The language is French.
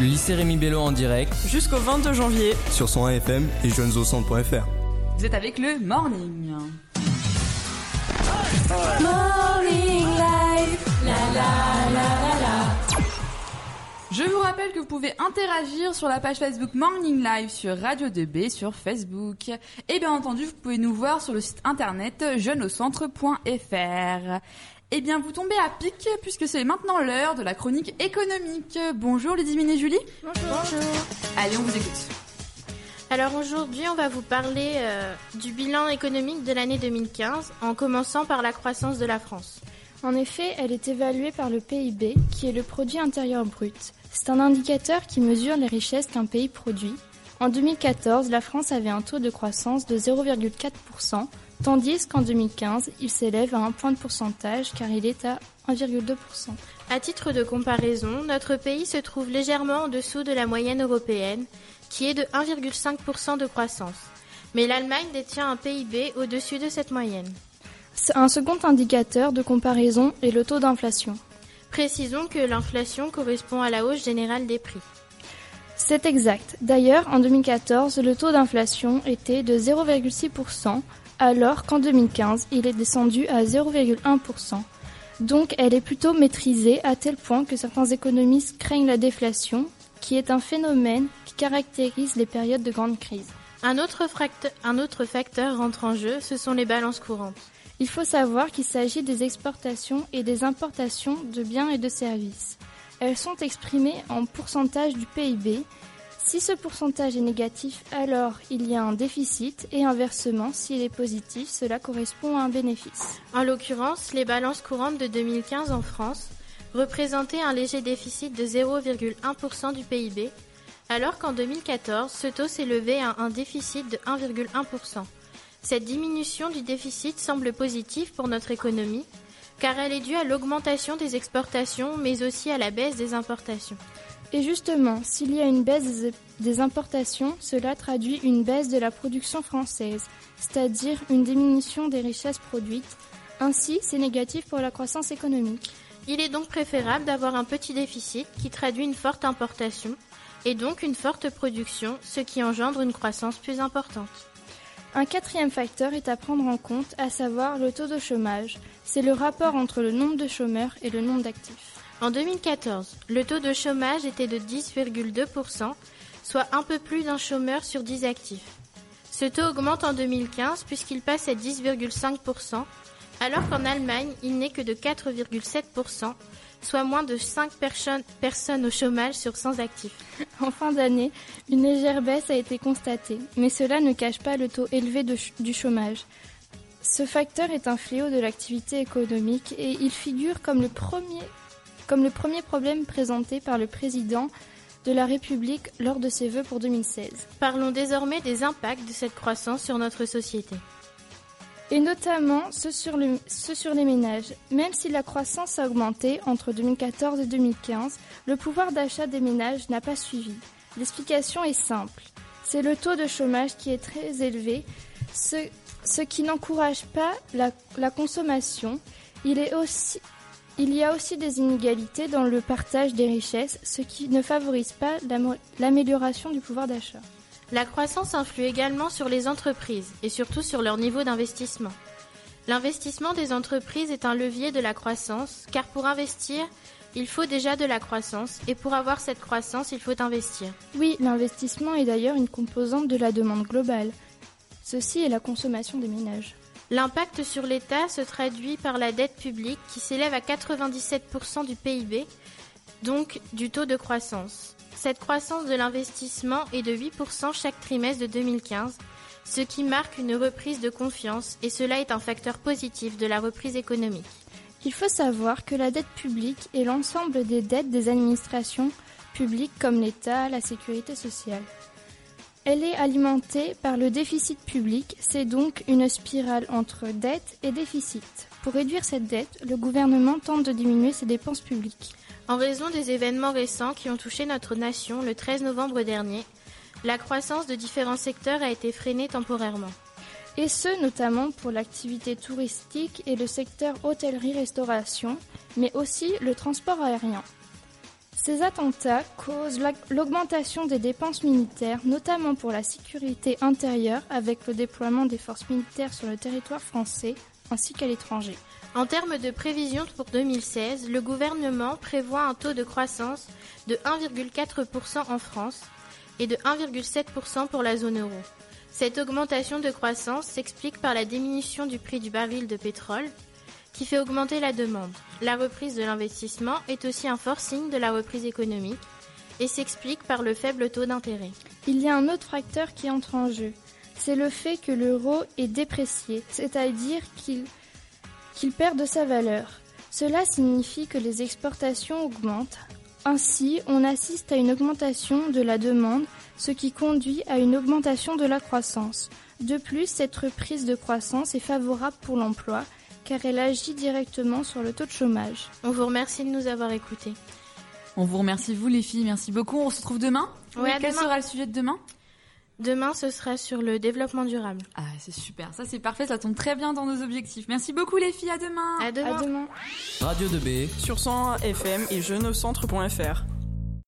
Le lycée Rémi Bello en direct jusqu'au 22 janvier sur son AFM et jeunesaucentre.fr. Vous êtes avec le Morning. Morning Live, la la la la Je vous rappelle que vous pouvez interagir sur la page Facebook Morning Live sur Radio 2B sur Facebook. Et bien entendu, vous pouvez nous voir sur le site internet jeuneaucentre.fr. Eh bien, vous tombez à pic puisque c'est maintenant l'heure de la chronique économique. Bonjour Ludivine et Julie. Bonjour. Allez, on vous écoute. Alors aujourd'hui, on va vous parler euh, du bilan économique de l'année 2015 en commençant par la croissance de la France. En effet, elle est évaluée par le PIB, qui est le produit intérieur brut. C'est un indicateur qui mesure les richesses qu'un pays produit. En 2014, la France avait un taux de croissance de 0,4%, tandis qu'en 2015, il s'élève à un point de pourcentage car il est à 1,2%. À titre de comparaison, notre pays se trouve légèrement en dessous de la moyenne européenne, qui est de 1,5% de croissance. Mais l'Allemagne détient un PIB au-dessus de cette moyenne. Un second indicateur de comparaison est le taux d'inflation. Précisons que l'inflation correspond à la hausse générale des prix. C'est exact. D'ailleurs, en 2014, le taux d'inflation était de 0,6%, alors qu'en 2015, il est descendu à 0,1%. Donc elle est plutôt maîtrisée à tel point que certains économistes craignent la déflation, qui est un phénomène qui caractérise les périodes de grande crise. Un autre, un autre facteur rentre en jeu, ce sont les balances courantes. Il faut savoir qu'il s'agit des exportations et des importations de biens et de services. Elles sont exprimées en pourcentage du PIB. Si ce pourcentage est négatif, alors il y a un déficit et inversement, s'il est positif, cela correspond à un bénéfice. En l'occurrence, les balances courantes de 2015 en France représentaient un léger déficit de 0,1% du PIB, alors qu'en 2014, ce taux s'élevait à un déficit de 1,1%. Cette diminution du déficit semble positive pour notre économie, car elle est due à l'augmentation des exportations, mais aussi à la baisse des importations. Et justement, s'il y a une baisse des importations, cela traduit une baisse de la production française, c'est-à-dire une diminution des richesses produites. Ainsi, c'est négatif pour la croissance économique. Il est donc préférable d'avoir un petit déficit qui traduit une forte importation et donc une forte production, ce qui engendre une croissance plus importante. Un quatrième facteur est à prendre en compte, à savoir le taux de chômage. C'est le rapport entre le nombre de chômeurs et le nombre d'actifs. En 2014, le taux de chômage était de 10,2%, soit un peu plus d'un chômeur sur 10 actifs. Ce taux augmente en 2015 puisqu'il passe à 10,5%, alors qu'en Allemagne, il n'est que de 4,7%, soit moins de 5 personnes au chômage sur 100 actifs. En fin d'année, une légère baisse a été constatée, mais cela ne cache pas le taux élevé du chômage. Ce facteur est un fléau de l'activité économique et il figure comme le premier, comme le premier problème présenté par le président de la République lors de ses vœux pour 2016. Parlons désormais des impacts de cette croissance sur notre société et notamment ceux sur, le, ceux sur, les ménages. Même si la croissance a augmenté entre 2014 et 2015, le pouvoir d'achat des ménages n'a pas suivi. L'explication est simple. C'est le taux de chômage qui est très élevé, ce, ce qui n'encourage pas la, la consommation. Il, est aussi, il y a aussi des inégalités dans le partage des richesses, ce qui ne favorise pas l'amélioration du pouvoir d'achat. La croissance influe également sur les entreprises et surtout sur leur niveau d'investissement. L'investissement des entreprises est un levier de la croissance car pour investir, il faut déjà de la croissance et pour avoir cette croissance, il faut investir. Oui, l'investissement est d'ailleurs une composante de la demande globale. Ceci est la consommation des ménages. L'impact sur l'État se traduit par la dette publique qui s'élève à 97% du PIB, donc du taux de croissance. Cette croissance de l'investissement est de 8% chaque trimestre de 2015, ce qui marque une reprise de confiance et cela est un facteur positif de la reprise économique. Il faut savoir que la dette publique est l'ensemble des dettes des administrations publiques comme l'État, la sécurité sociale. Elle est alimentée par le déficit public, c'est donc une spirale entre dette et déficit. Pour réduire cette dette, le gouvernement tente de diminuer ses dépenses publiques. En raison des événements récents qui ont touché notre nation le 13 novembre dernier, la croissance de différents secteurs a été freinée temporairement. Et ce, notamment pour l'activité touristique et le secteur hôtellerie-restauration, mais aussi le transport aérien. Ces attentats causent la- l'augmentation des dépenses militaires, notamment pour la sécurité intérieure, avec le déploiement des forces militaires sur le territoire français ainsi qu'à l'étranger. En termes de prévision pour 2016, le gouvernement prévoit un taux de croissance de 1,4% en France et de 1,7% pour la zone euro. Cette augmentation de croissance s'explique par la diminution du prix du baril de pétrole qui fait augmenter la demande. La reprise de l'investissement est aussi un fort signe de la reprise économique et s'explique par le faible taux d'intérêt. Il y a un autre facteur qui entre en jeu. C'est le fait que l'euro est déprécié, c'est-à-dire qu'il perd de sa valeur. Cela signifie que les exportations augmentent. Ainsi, on assiste à une augmentation de la demande, ce qui conduit à une augmentation de la croissance. De plus, cette reprise de croissance est favorable pour l'emploi, car elle agit directement sur le taux de chômage. On vous remercie de nous avoir écoutés. On vous remercie, vous les filles, merci beaucoup. On se retrouve demain Quel demain. sera le sujet de demain? Demain, ce sera sur le développement durable. Ah, c'est super, ça c'est parfait, ça tombe très bien dans nos objectifs. Merci beaucoup les filles, à demain À demain. À demain. Radio 2B Sur 101 FM et jeuneaucentre.fr.